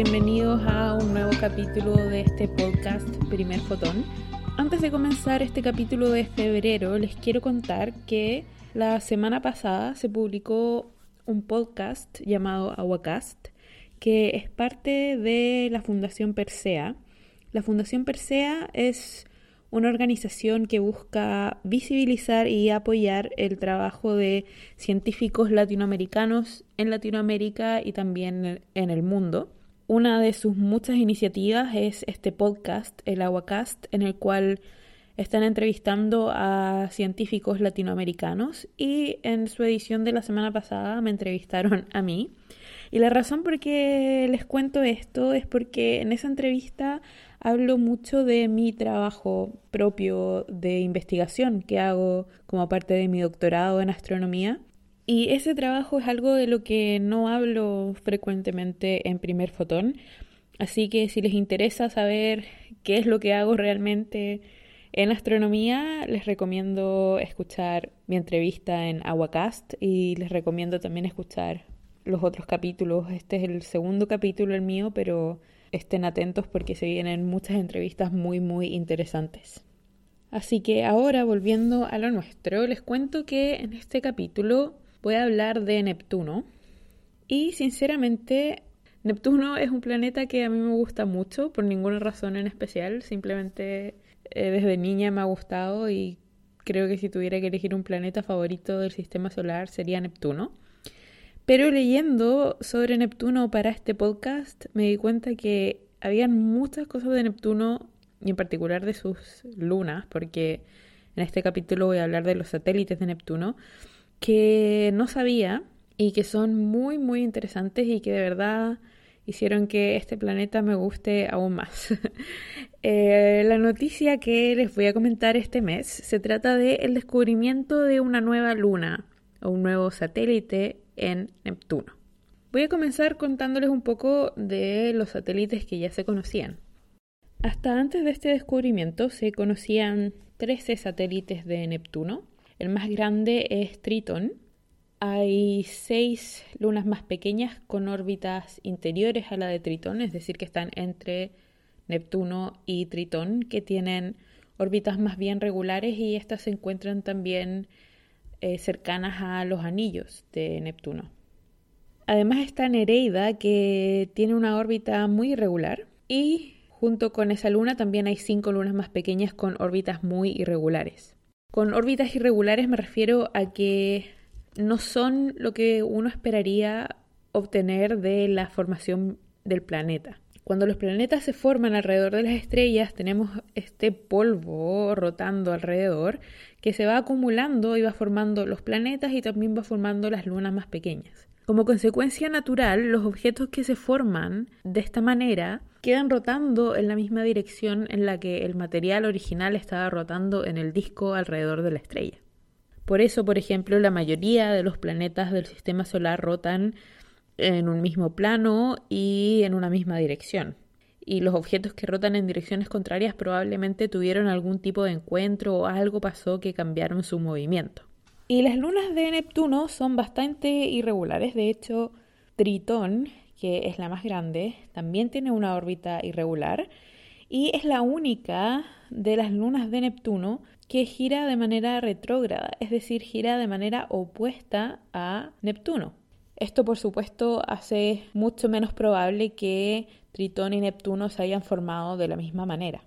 Bienvenidos a un nuevo capítulo de este podcast Primer Fotón. Antes de comenzar este capítulo de febrero, les quiero contar que la semana pasada se publicó un podcast llamado Aguacast, que es parte de la Fundación Persea. La Fundación Persea es una organización que busca visibilizar y apoyar el trabajo de científicos latinoamericanos en Latinoamérica y también en el mundo. Una de sus muchas iniciativas es este podcast, el Aguacast, en el cual están entrevistando a científicos latinoamericanos y en su edición de la semana pasada me entrevistaron a mí. Y la razón por qué les cuento esto es porque en esa entrevista hablo mucho de mi trabajo propio de investigación que hago como parte de mi doctorado en astronomía. Y ese trabajo es algo de lo que no hablo frecuentemente en primer fotón. Así que si les interesa saber qué es lo que hago realmente en astronomía les recomiendo escuchar mi entrevista en Aguacast y les recomiendo también escuchar los otros capítulos. Este es el segundo capítulo el mío, pero estén atentos porque se vienen muchas entrevistas muy muy interesantes. Así que ahora volviendo a lo nuestro, les cuento que en este capítulo voy a hablar de Neptuno. Y sinceramente Neptuno es un planeta que a mí me gusta mucho por ninguna razón en especial, simplemente eh, desde niña me ha gustado y creo que si tuviera que elegir un planeta favorito del sistema solar sería Neptuno. Pero leyendo sobre Neptuno para este podcast me di cuenta que habían muchas cosas de Neptuno y en particular de sus lunas, porque en este capítulo voy a hablar de los satélites de Neptuno, que no sabía y que son muy muy interesantes y que de verdad hicieron que este planeta me guste aún más. Eh, la noticia que les voy a comentar este mes se trata del descubrimiento de una nueva luna o un nuevo satélite en Neptuno. Voy a comenzar contándoles un poco de los satélites que ya se conocían. Hasta antes de este descubrimiento se conocían 13 satélites de Neptuno. El más grande es Tritón, hay seis lunas más pequeñas con órbitas interiores a la de Tritón, es decir, que están entre Neptuno y Tritón, que tienen órbitas más bien regulares y estas se encuentran también eh, cercanas a los anillos de Neptuno. Además está Nereida, que tiene una órbita muy irregular y junto con esa luna también hay cinco lunas más pequeñas con órbitas muy irregulares. Con órbitas irregulares me refiero a que no son lo que uno esperaría obtener de la formación del planeta. Cuando los planetas se forman alrededor de las estrellas, tenemos este polvo rotando alrededor que se va acumulando y va formando los planetas y también va formando las lunas más pequeñas. Como consecuencia natural, los objetos que se forman de esta manera quedan rotando en la misma dirección en la que el material original estaba rotando en el disco alrededor de la estrella. Por eso, por ejemplo, la mayoría de los planetas del sistema solar rotan en un mismo plano y en una misma dirección. Y los objetos que rotan en direcciones contrarias probablemente tuvieron algún tipo de encuentro o algo pasó que cambiaron su movimiento. Y las lunas de Neptuno son bastante irregulares. De hecho, Tritón, que es la más grande, también tiene una órbita irregular y es la única de las lunas de Neptuno que gira de manera retrógrada, es decir, gira de manera opuesta a Neptuno. Esto, por supuesto, hace mucho menos probable que Tritón y Neptuno se hayan formado de la misma manera.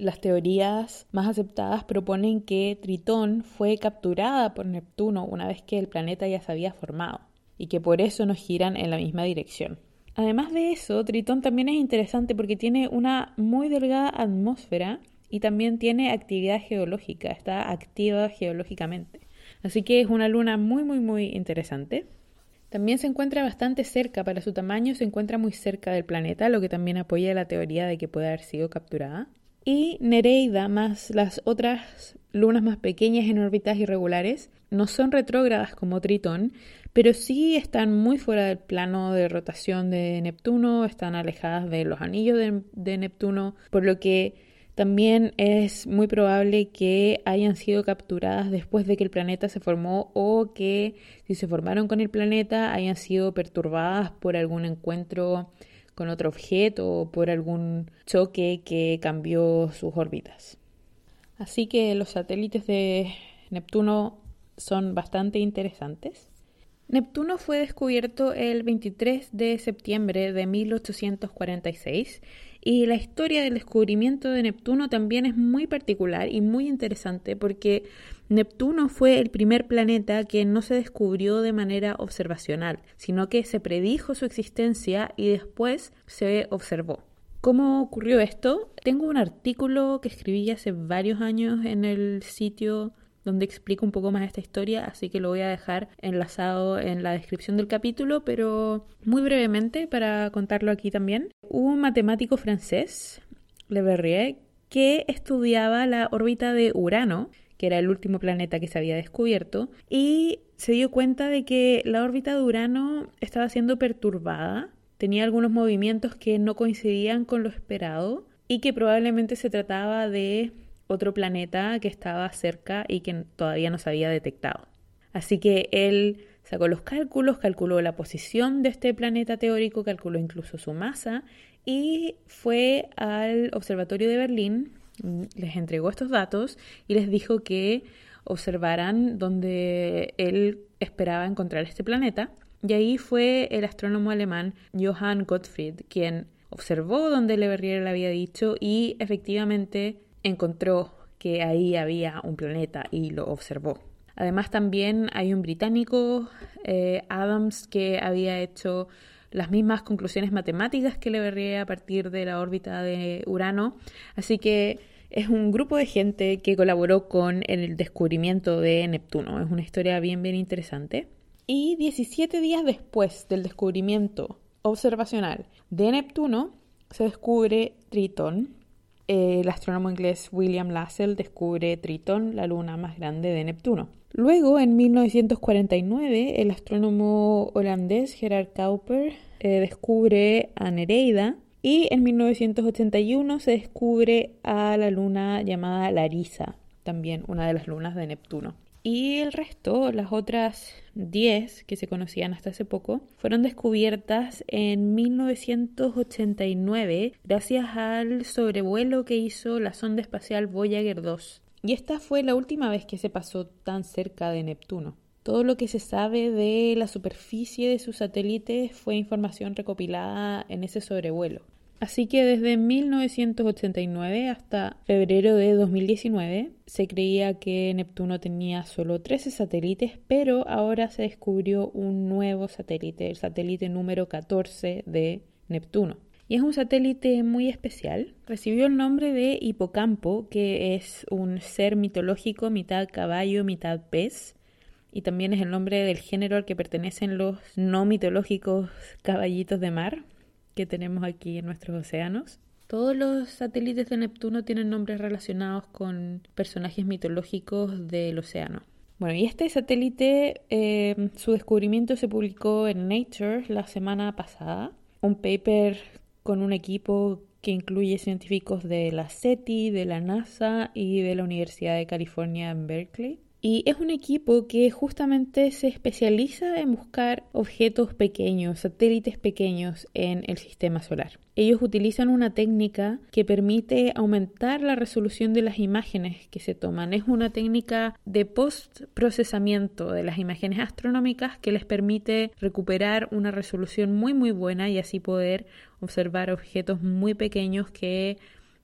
Las teorías más aceptadas proponen que Tritón fue capturada por Neptuno una vez que el planeta ya se había formado y que por eso no giran en la misma dirección. Además de eso, Tritón también es interesante porque tiene una muy delgada atmósfera y también tiene actividad geológica, está activa geológicamente. Así que es una luna muy, muy, muy interesante. También se encuentra bastante cerca, para su tamaño se encuentra muy cerca del planeta, lo que también apoya la teoría de que puede haber sido capturada. Y Nereida, más las otras lunas más pequeñas en órbitas irregulares, no son retrógradas como Tritón, pero sí están muy fuera del plano de rotación de Neptuno, están alejadas de los anillos de, de Neptuno, por lo que También es muy probable que hayan sido capturadas después de que el planeta se formó o que si se formaron con el planeta hayan sido perturbadas por algún encuentro con otro objeto o por algún choque que cambió sus órbitas. Así que los satélites de Neptuno son bastante interesantes. Neptuno fue descubierto el 23 de septiembre de 1846 y la historia del descubrimiento de Neptuno también es muy particular y muy interesante porque Neptuno fue el primer planeta que no se descubrió de manera observacional, sino que se predijo su existencia y después se observó. ¿Cómo ocurrió esto? Tengo un artículo que escribí hace varios años en el sitio donde explico un poco más esta historia, así que lo voy a dejar enlazado en la descripción del capítulo, pero muy brevemente para contarlo aquí también. Hubo un matemático francés, Le Verrier, que estudiaba la órbita de Urano, que era el último planeta que se había descubierto, y se dio cuenta de que la órbita de Urano estaba siendo perturbada, tenía algunos movimientos que no coincidían con lo esperado y que probablemente se trataba de otro planeta que estaba cerca y que todavía no se había detectado. Así que él sacó los cálculos, calculó la posición de este planeta teórico, calculó incluso su masa y fue al Observatorio de Berlín, les entregó estos datos y les dijo que observaran donde él esperaba encontrar este planeta. Y ahí fue el astrónomo alemán Johann Gottfried quien observó donde Le Verrier le había dicho y efectivamente encontró que ahí había un planeta y lo observó. Además también hay un británico, eh, Adams, que había hecho las mismas conclusiones matemáticas que Le Verrier a partir de la órbita de Urano. Así que es un grupo de gente que colaboró con el descubrimiento de Neptuno. Es una historia bien, bien interesante. Y 17 días después del descubrimiento observacional de Neptuno, se descubre Tritón, el astrónomo inglés William Lassell descubre Tritón, la luna más grande de Neptuno. Luego, en 1949, el astrónomo holandés Gerard Kuiper eh, descubre a Nereida y en 1981 se descubre a la luna llamada Larisa, también una de las lunas de Neptuno. Y el resto, las otras 10 que se conocían hasta hace poco, fueron descubiertas en 1989 gracias al sobrevuelo que hizo la sonda espacial Voyager 2. Y esta fue la última vez que se pasó tan cerca de Neptuno. Todo lo que se sabe de la superficie de sus satélites fue información recopilada en ese sobrevuelo. Así que desde 1989 hasta febrero de 2019 se creía que Neptuno tenía solo 13 satélites, pero ahora se descubrió un nuevo satélite, el satélite número 14 de Neptuno. Y es un satélite muy especial. Recibió el nombre de Hipocampo, que es un ser mitológico, mitad caballo, mitad pez. Y también es el nombre del género al que pertenecen los no mitológicos caballitos de mar, que tenemos aquí en nuestros océanos. Todos los satélites de Neptuno tienen nombres relacionados con personajes mitológicos del océano. Bueno, y este satélite, eh, su descubrimiento se publicó en Nature la semana pasada, un paper con un equipo que incluye científicos de la SETI, de la NASA y de la Universidad de California en Berkeley. Y es un equipo que justamente se especializa en buscar objetos pequeños, satélites pequeños en el sistema solar. Ellos utilizan una técnica que permite aumentar la resolución de las imágenes que se toman. Es una técnica de post-procesamiento de las imágenes astronómicas que les permite recuperar una resolución muy muy buena y así poder observar objetos muy pequeños que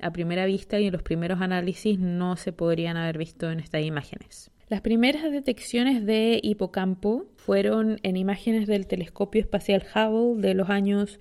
a primera vista y en los primeros análisis no se podrían haber visto en estas imágenes. Las primeras detecciones de hipocampo fueron en imágenes del telescopio espacial Hubble de los años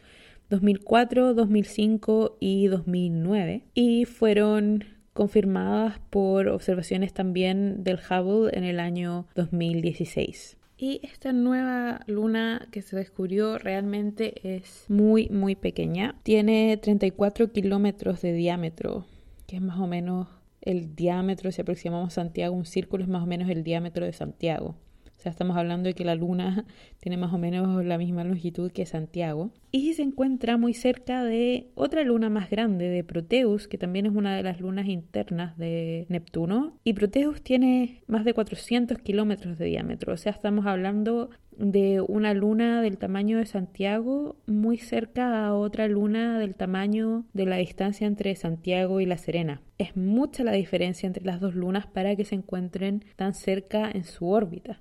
2004, 2005 y 2009 y fueron confirmadas por observaciones también del Hubble en el año 2016. Y esta nueva luna que se descubrió realmente es muy, muy pequeña. Tiene 34 kilómetros de diámetro, que es más o menos el diámetro, si aproximamos Santiago, un círculo es más o menos el diámetro de Santiago. O sea, estamos hablando de que la Luna tiene más o menos la misma longitud que Santiago. Y se encuentra muy cerca de otra luna más grande, de Proteus, que también es una de las lunas internas de Neptuno. Y Proteus tiene más de 400 kilómetros de diámetro. O sea, estamos hablando de una luna del tamaño de Santiago muy cerca a otra luna del tamaño de la distancia entre Santiago y La Serena. Es mucha la diferencia entre las dos lunas para que se encuentren tan cerca en su órbita.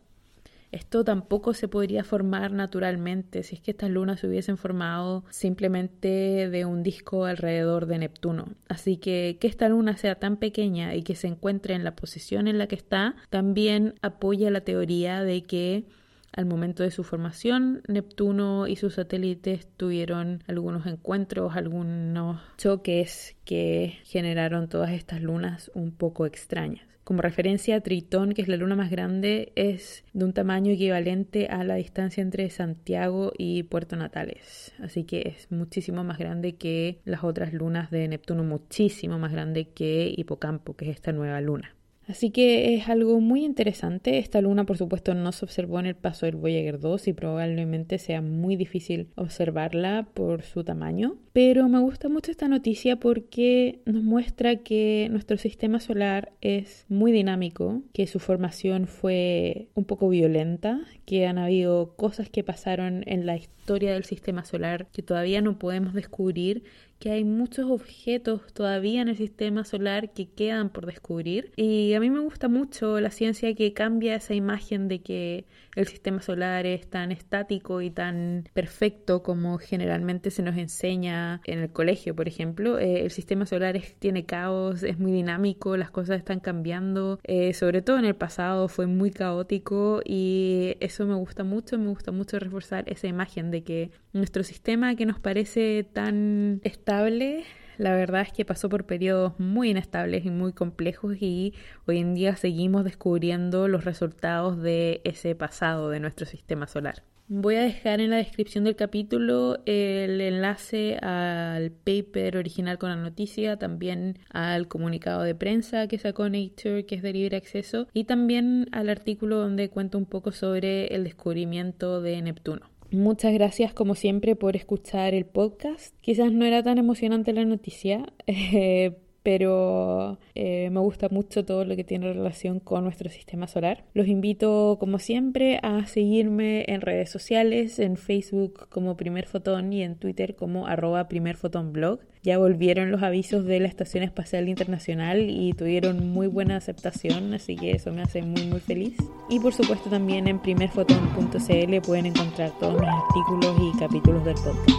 Esto tampoco se podría formar naturalmente si es que estas lunas se hubiesen formado simplemente de un disco alrededor de Neptuno. Así que que esta luna sea tan pequeña y que se encuentre en la posición en la que está, también apoya la teoría de que al momento de su formación, Neptuno y sus satélites tuvieron algunos encuentros, algunos choques que generaron todas estas lunas un poco extrañas. Como referencia, Tritón, que es la luna más grande, es de un tamaño equivalente a la distancia entre Santiago y Puerto Natales. Así que es muchísimo más grande que las otras lunas de Neptuno, muchísimo más grande que Hipocampo, que es esta nueva luna. Así que es algo muy interesante. Esta luna, por supuesto, no se observó en el paso del Voyager 2 y probablemente sea muy difícil observarla por su tamaño. Pero me gusta mucho esta noticia porque nos muestra que nuestro sistema solar es muy dinámico, que su formación fue un poco violenta, que han habido cosas que pasaron en la historia del sistema solar que todavía no podemos descubrir que hay muchos objetos todavía en el sistema solar que quedan por descubrir. Y a mí me gusta mucho la ciencia que cambia esa imagen de que el sistema solar es tan estático y tan perfecto como generalmente se nos enseña en el colegio, por ejemplo. Eh, el sistema solar tiene caos, es muy dinámico, las cosas están cambiando. Eh, sobre todo en el pasado fue muy caótico y eso me gusta mucho, me gusta mucho reforzar esa imagen de que nuestro sistema que nos parece tan estable la verdad es que pasó por periodos muy inestables y muy complejos y hoy en día seguimos descubriendo los resultados de ese pasado de nuestro sistema solar. Voy a dejar en la descripción del capítulo el enlace al paper original con la noticia, también al comunicado de prensa que sacó Nature, que es de libre acceso, y también al artículo donde cuento un poco sobre el descubrimiento de Neptuno. Muchas gracias como siempre por escuchar el podcast. Quizás no era tan emocionante la noticia, eh, pero eh, me gusta mucho todo lo que tiene relación con nuestro sistema solar. Los invito, como siempre, a seguirme en redes sociales, en Facebook como Primer Fotón y en Twitter como arroba Primer Fotón Blog. Ya volvieron los avisos de la Estación Espacial Internacional y tuvieron muy buena aceptación, así que eso me hace muy muy feliz. Y por supuesto también en primerfotón.cl pueden encontrar todos mis artículos y capítulos del podcast.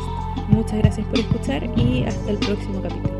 Muchas gracias por escuchar y hasta el próximo capítulo.